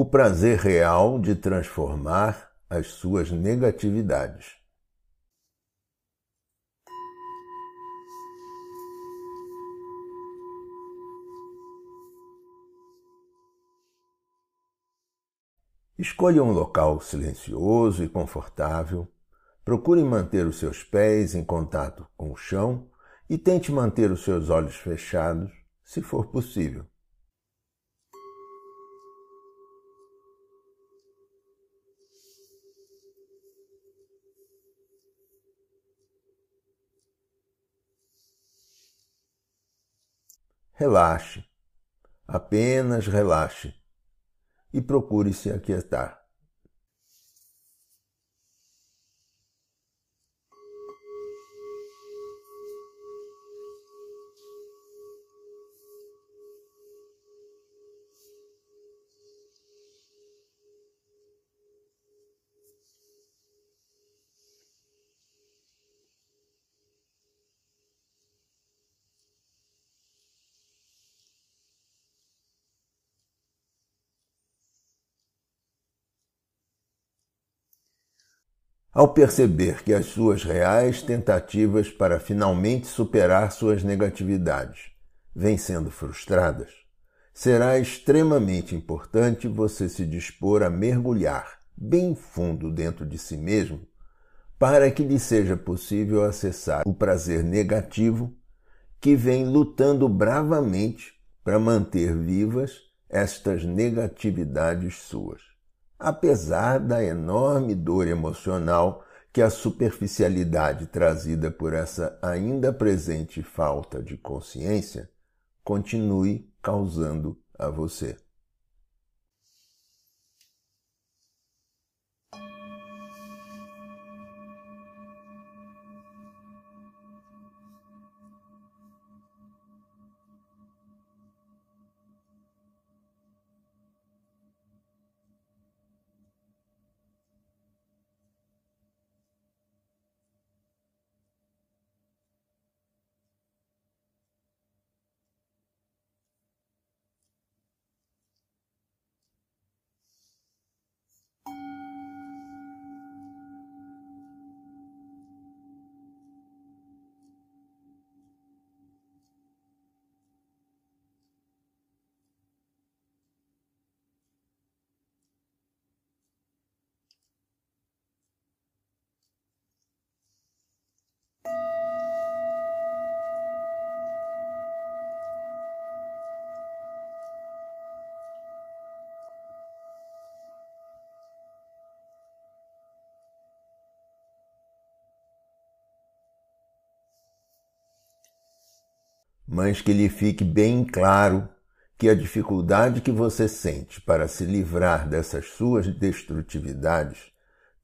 o prazer real de transformar as suas negatividades. Escolha um local silencioso e confortável. Procure manter os seus pés em contato com o chão e tente manter os seus olhos fechados, se for possível. Relaxe, apenas relaxe e procure se aquietar. Ao perceber que as suas reais tentativas para finalmente superar suas negatividades vêm sendo frustradas, será extremamente importante você se dispor a mergulhar bem fundo dentro de si mesmo para que lhe seja possível acessar o prazer negativo que vem lutando bravamente para manter vivas estas negatividades suas apesar da enorme dor emocional que a superficialidade trazida por essa ainda presente falta de consciência continue causando a você. Mas que lhe fique bem claro que a dificuldade que você sente para se livrar dessas suas destrutividades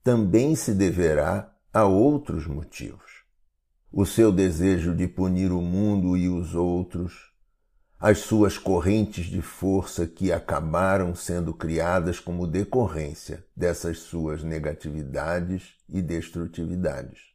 também se deverá a outros motivos. O seu desejo de punir o mundo e os outros, as suas correntes de força que acabaram sendo criadas como decorrência dessas suas negatividades e destrutividades.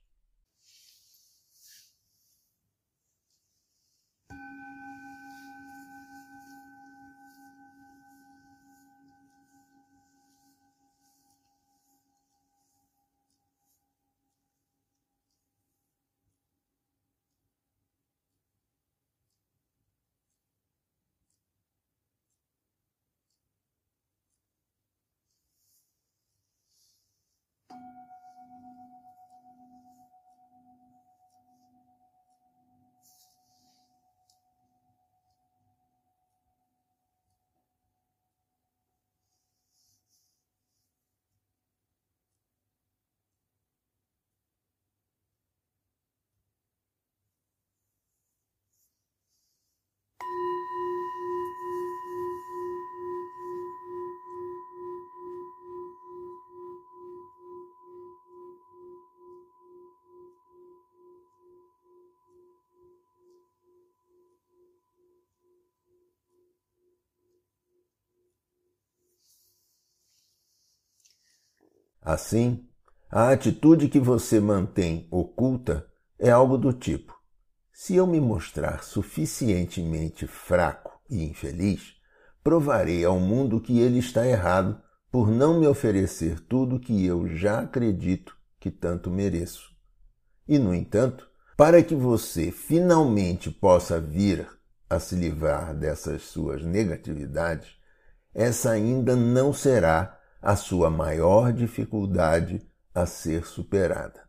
Assim, a atitude que você mantém oculta é algo do tipo: se eu me mostrar suficientemente fraco e infeliz, provarei ao mundo que ele está errado por não me oferecer tudo que eu já acredito que tanto mereço. E, no entanto, para que você finalmente possa vir a se livrar dessas suas negatividades, essa ainda não será a sua maior dificuldade a ser superada.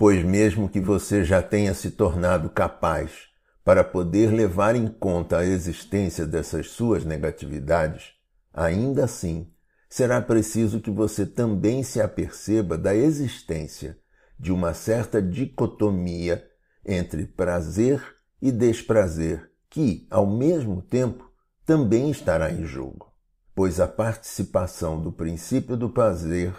pois mesmo que você já tenha se tornado capaz para poder levar em conta a existência dessas suas negatividades, ainda assim será preciso que você também se aperceba da existência de uma certa dicotomia entre prazer e desprazer, que, ao mesmo tempo, também estará em jogo, pois a participação do princípio do prazer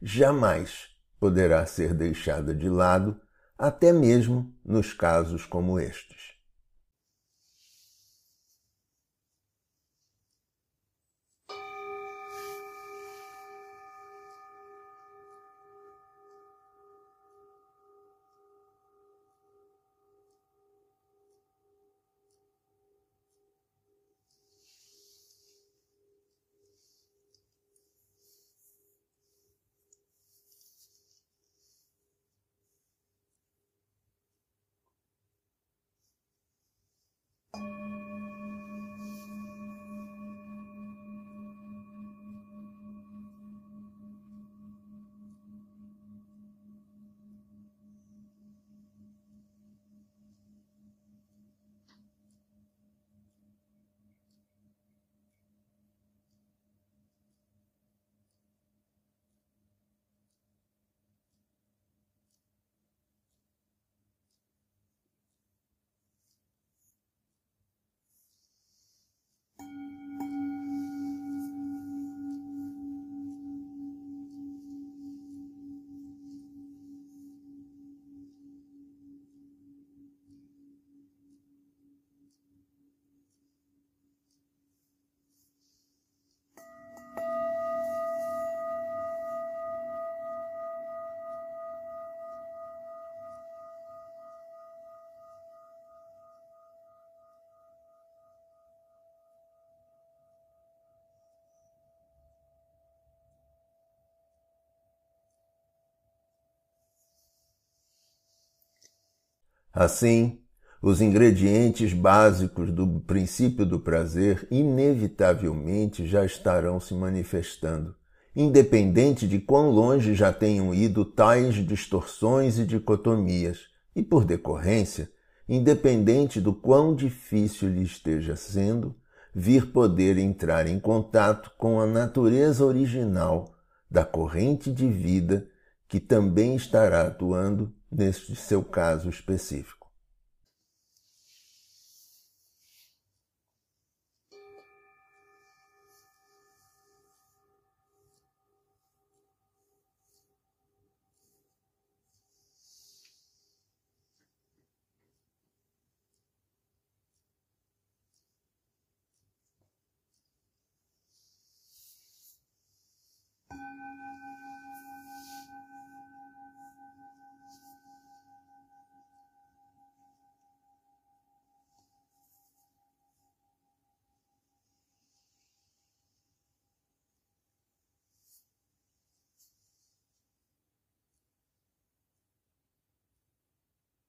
jamais poderá ser deixada de lado até mesmo nos casos como estes. Assim, os ingredientes básicos do princípio do prazer inevitavelmente já estarão se manifestando, independente de quão longe já tenham ido tais distorções e dicotomias, e por decorrência, independente do quão difícil lhe esteja sendo vir poder entrar em contato com a natureza original da corrente de vida que também estará atuando neste seu caso específico.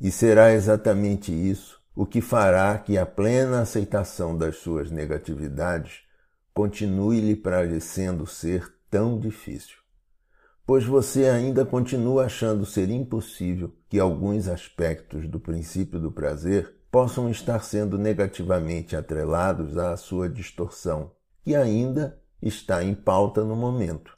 E será exatamente isso o que fará que a plena aceitação das suas negatividades continue lhe parecendo ser tão difícil. Pois você ainda continua achando ser impossível que alguns aspectos do princípio do prazer possam estar sendo negativamente atrelados à sua distorção, que ainda está em pauta no momento.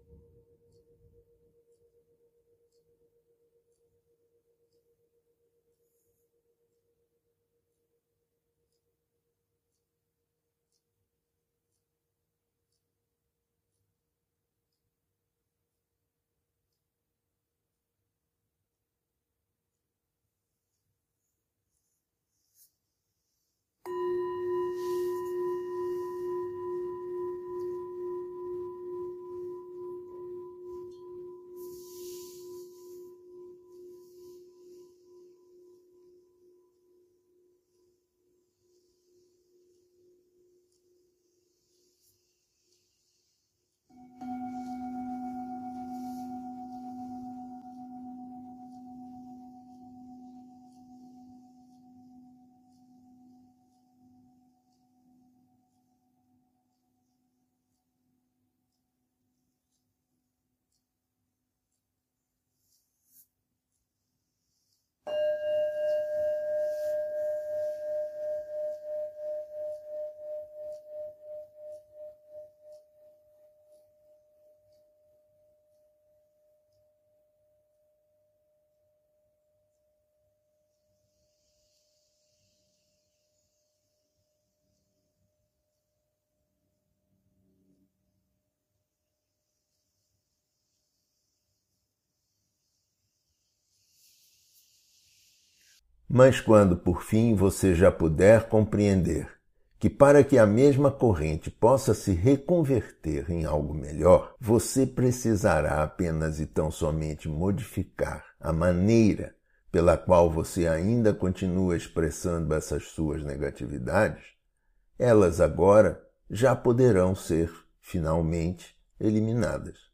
Mas quando por fim você já puder compreender que para que a mesma corrente possa se reconverter em algo melhor, você precisará apenas e tão somente modificar a maneira pela qual você ainda continua expressando essas suas negatividades, elas agora já poderão ser finalmente eliminadas.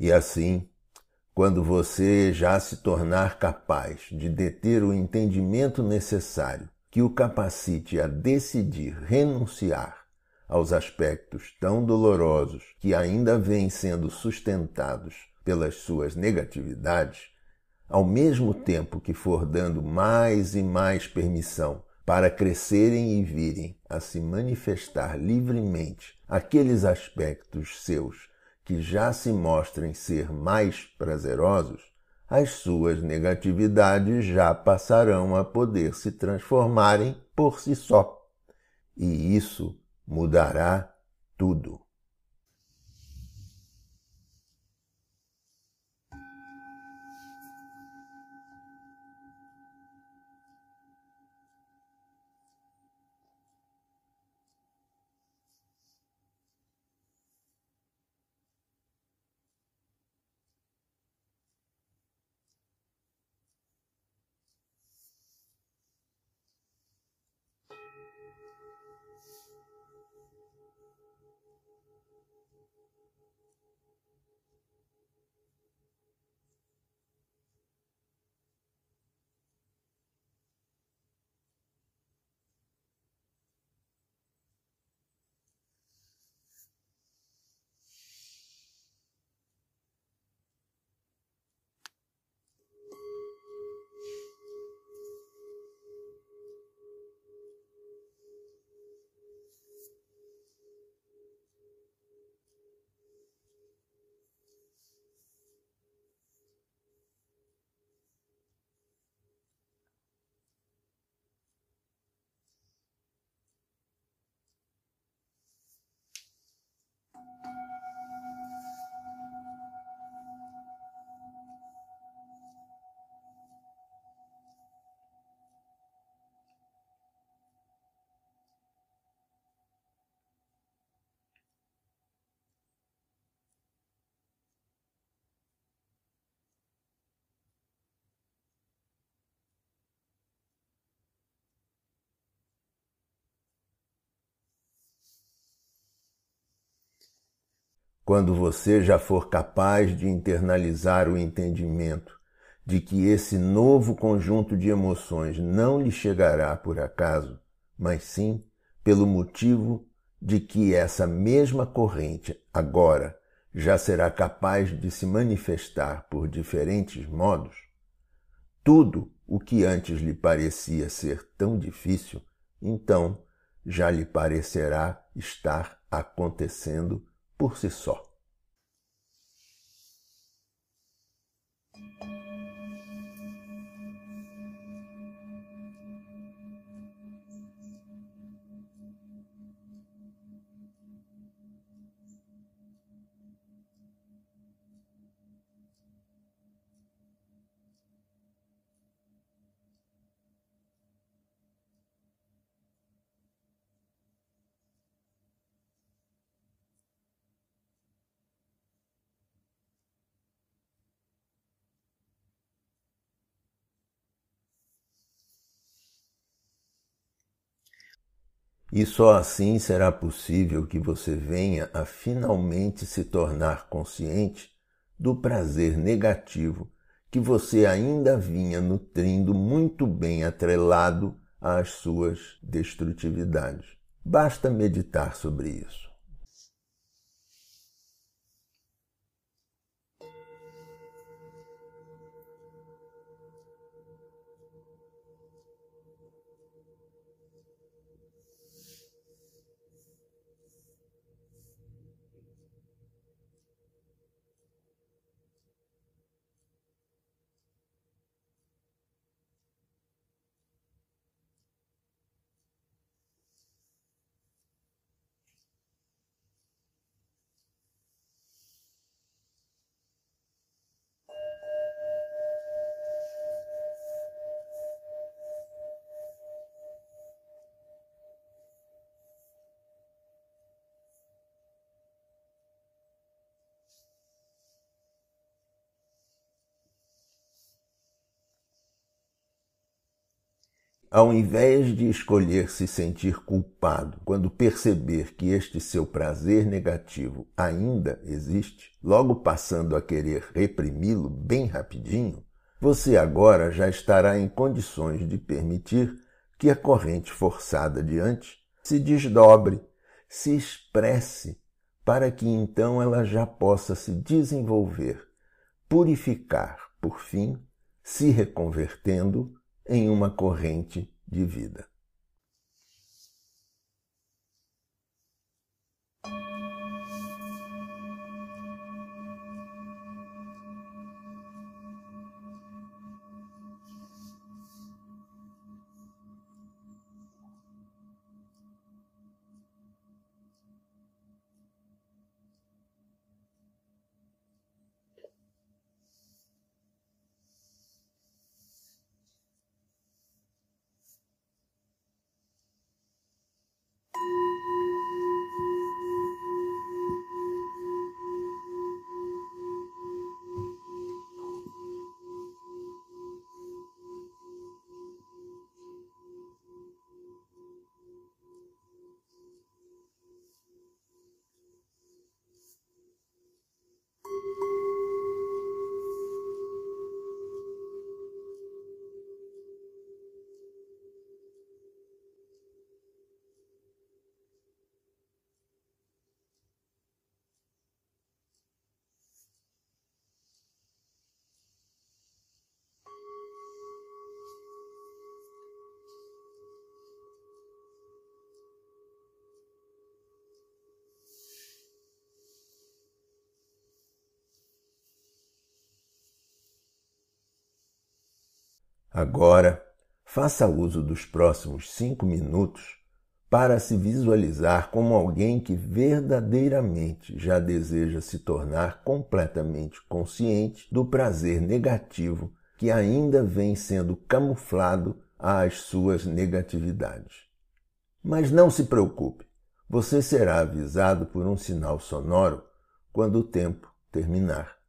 E assim, quando você já se tornar capaz de deter o entendimento necessário que o capacite a decidir renunciar aos aspectos tão dolorosos que ainda vêm sendo sustentados pelas suas negatividades, ao mesmo tempo que for dando mais e mais permissão para crescerem e virem a se manifestar livremente aqueles aspectos seus que já se mostrem ser mais prazerosos, as suas negatividades já passarão a poder se transformarem por si só. E isso mudará tudo. Quando você já for capaz de internalizar o entendimento de que esse novo conjunto de emoções não lhe chegará por acaso, mas sim pelo motivo de que essa mesma corrente agora já será capaz de se manifestar por diferentes modos, tudo o que antes lhe parecia ser tão difícil, então já lhe parecerá estar acontecendo por si só. E só assim será possível que você venha a finalmente se tornar consciente do prazer negativo que você ainda vinha nutrindo muito bem atrelado às suas destrutividades. Basta meditar sobre isso. things. Ao invés de escolher se sentir culpado quando perceber que este seu prazer negativo ainda existe, logo passando a querer reprimi-lo bem rapidinho, você agora já estará em condições de permitir que a corrente forçada adiante se desdobre, se expresse, para que então ela já possa se desenvolver, purificar, por fim, se reconvertendo em uma corrente de vida. Agora, faça uso dos próximos cinco minutos para se visualizar como alguém que verdadeiramente já deseja se tornar completamente consciente do prazer negativo que ainda vem sendo camuflado às suas negatividades. Mas não se preocupe, você será avisado por um sinal sonoro quando o tempo terminar.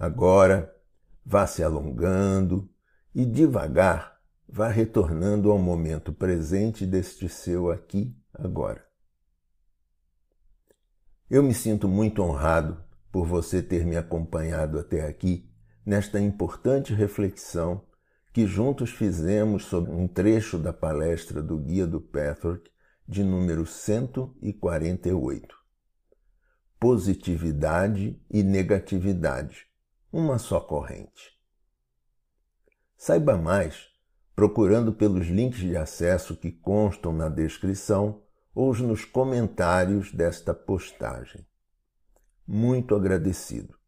Agora, vá se alongando e devagar vá retornando ao momento presente deste seu aqui, agora. Eu me sinto muito honrado por você ter me acompanhado até aqui nesta importante reflexão que juntos fizemos sobre um trecho da palestra do Guia do Pathwork de número 148. Positividade e negatividade, uma só corrente. Saiba mais procurando pelos links de acesso que constam na descrição ou nos comentários desta postagem. Muito agradecido.